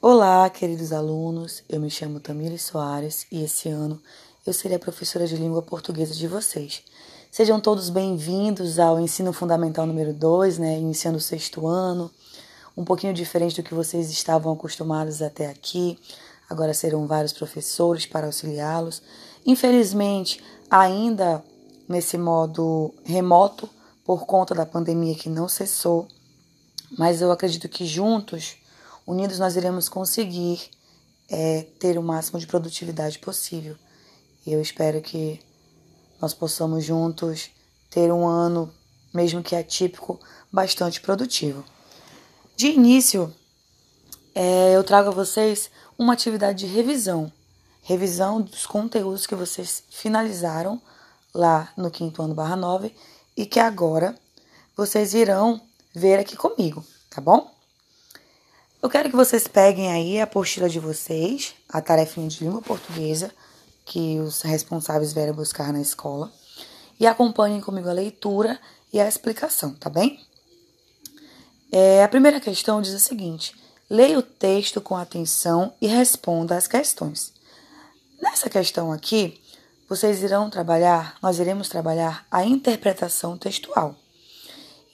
Olá, queridos alunos. Eu me chamo Tamires Soares e esse ano eu serei a professora de língua portuguesa de vocês. Sejam todos bem-vindos ao ensino fundamental número 2, né, iniciando o sexto ano. Um pouquinho diferente do que vocês estavam acostumados até aqui. Agora serão vários professores para auxiliá-los. Infelizmente, ainda nesse modo remoto, por conta da pandemia que não cessou, mas eu acredito que juntos, unidos, nós iremos conseguir é, ter o máximo de produtividade possível. E eu espero que nós possamos juntos ter um ano, mesmo que atípico, bastante produtivo. De início, é, eu trago a vocês uma atividade de revisão. Revisão dos conteúdos que vocês finalizaram lá no quinto ano barra 9 e que agora vocês irão ver aqui comigo, tá bom? Eu quero que vocês peguem aí a apostila de vocês, a tarefinha de língua portuguesa que os responsáveis vieram buscar na escola e acompanhem comigo a leitura e a explicação, tá bem? É, a primeira questão diz o seguinte: leia o texto com atenção e responda às questões. Nessa questão aqui, vocês irão trabalhar, nós iremos trabalhar a interpretação textual.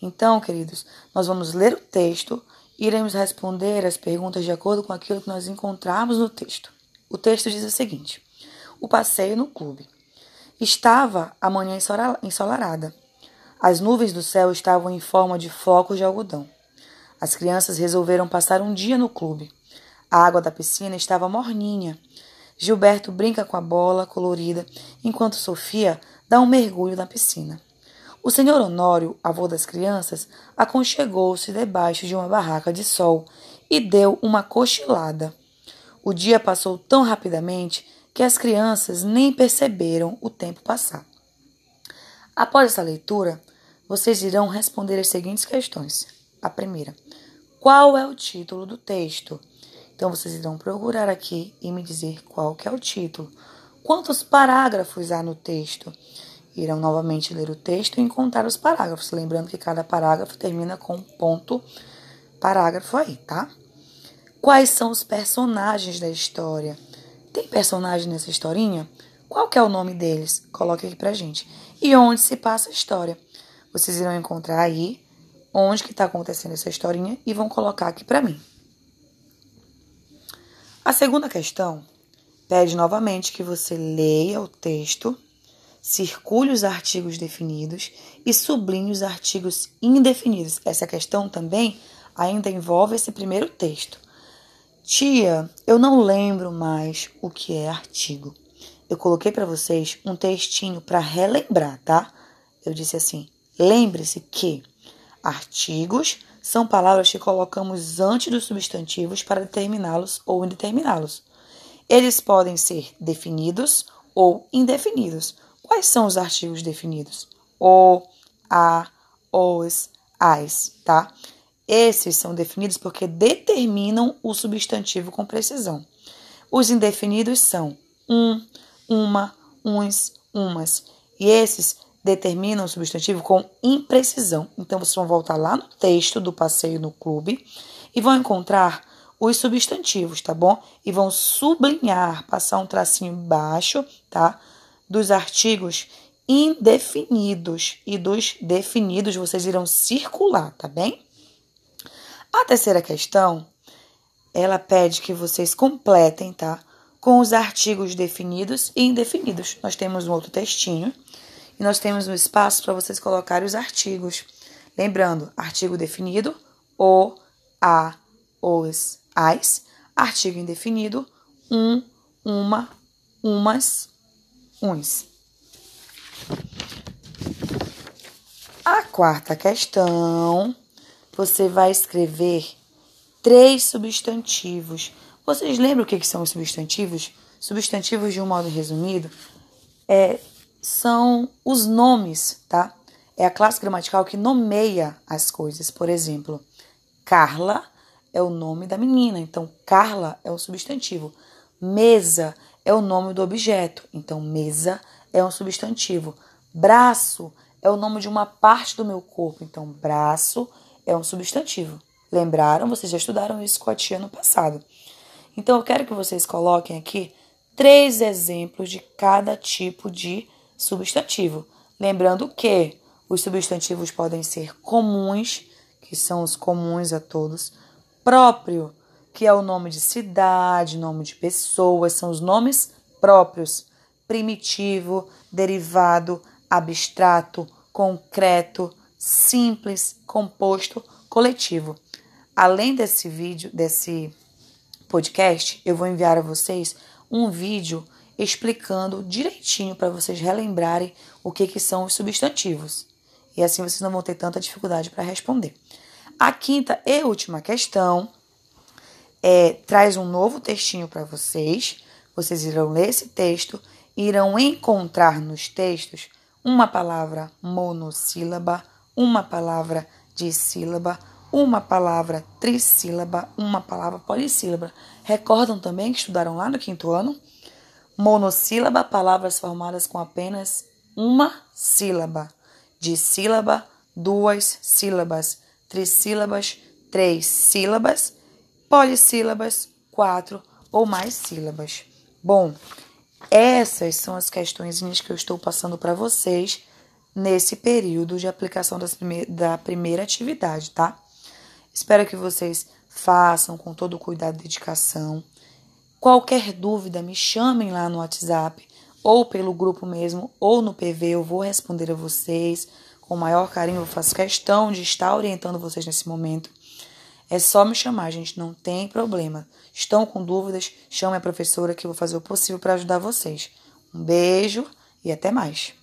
Então, queridos, nós vamos ler o texto iremos responder as perguntas de acordo com aquilo que nós encontrarmos no texto. O texto diz o seguinte: O passeio no clube. Estava a manhã ensolarada. As nuvens do céu estavam em forma de flocos de algodão. As crianças resolveram passar um dia no clube. A água da piscina estava morninha. Gilberto brinca com a bola colorida, enquanto Sofia dá um mergulho na piscina. O senhor Honório, avô das crianças, aconchegou-se debaixo de uma barraca de sol e deu uma cochilada. O dia passou tão rapidamente que as crianças nem perceberam o tempo passar. Após essa leitura, vocês irão responder as seguintes questões. A primeira: Qual é o título do texto? Então vocês irão procurar aqui e me dizer qual que é o título. Quantos parágrafos há no texto? Irão novamente ler o texto e encontrar os parágrafos, lembrando que cada parágrafo termina com um ponto parágrafo aí, tá? Quais são os personagens da história? Tem personagem nessa historinha? Qual que é o nome deles? Coloque aqui pra gente. E onde se passa a história? Vocês irão encontrar aí onde que está acontecendo essa historinha e vão colocar aqui para mim. A segunda questão pede novamente que você leia o texto circule os artigos definidos e sublinhe os artigos indefinidos. Essa questão também ainda envolve esse primeiro texto. Tia, eu não lembro mais o que é artigo. Eu coloquei para vocês um textinho para relembrar, tá? Eu disse assim: lembre-se que artigos são palavras que colocamos antes dos substantivos para determiná-los ou indeterminá-los. Eles podem ser definidos ou indefinidos. Quais são os artigos definidos? O, a, os, as, tá? Esses são definidos porque determinam o substantivo com precisão. Os indefinidos são um, uma, uns, umas. E esses determinam o substantivo com imprecisão. Então, vocês vão voltar lá no texto do passeio no clube e vão encontrar os substantivos, tá bom? E vão sublinhar, passar um tracinho baixo, tá? Dos artigos indefinidos e dos definidos vocês irão circular, tá bem? A terceira questão, ela pede que vocês completem, tá? Com os artigos definidos e indefinidos. Nós temos um outro textinho e nós temos um espaço para vocês colocarem os artigos. Lembrando, artigo definido, o, a, os, as. Artigo indefinido, um, uma, umas, A quarta questão, você vai escrever três substantivos. Vocês lembram o que são os substantivos? Substantivos, de um modo resumido, é, são os nomes, tá? É a classe gramatical que nomeia as coisas. Por exemplo, Carla é o nome da menina, então Carla é o substantivo. Mesa é o nome do objeto. Então, mesa é um substantivo. Braço é o nome de uma parte do meu corpo. Então, braço é um substantivo. Lembraram? Vocês já estudaram isso com a tia no passado. Então eu quero que vocês coloquem aqui três exemplos de cada tipo de substantivo. Lembrando que os substantivos podem ser comuns, que são os comuns a todos, próprio, que é o nome de cidade, nome de pessoas, são os nomes próprios, primitivo, derivado, abstrato, concreto, simples, composto, coletivo. Além desse vídeo, desse podcast, eu vou enviar a vocês um vídeo explicando direitinho para vocês relembrarem o que, que são os substantivos. E assim vocês não vão ter tanta dificuldade para responder. A quinta e última questão é, traz um novo textinho para vocês. Vocês irão ler esse texto e irão encontrar nos textos uma palavra monossílaba, uma palavra dissílaba, uma palavra trissílaba, uma palavra polissílaba. Recordam também que estudaram lá no quinto ano? Monossílaba, palavras formadas com apenas uma sílaba. Dissílaba, duas sílabas. Trissílabas, três sílabas. Polissílabas, quatro ou mais sílabas. Bom, essas são as questões que eu estou passando para vocês nesse período de aplicação prime da primeira atividade, tá? Espero que vocês façam com todo o cuidado e dedicação. Qualquer dúvida, me chamem lá no WhatsApp ou pelo grupo mesmo ou no PV, eu vou responder a vocês com o maior carinho. Eu faço questão de estar orientando vocês nesse momento. É só me chamar, gente, não tem problema. Estão com dúvidas? Chame a professora que eu vou fazer o possível para ajudar vocês. Um beijo e até mais.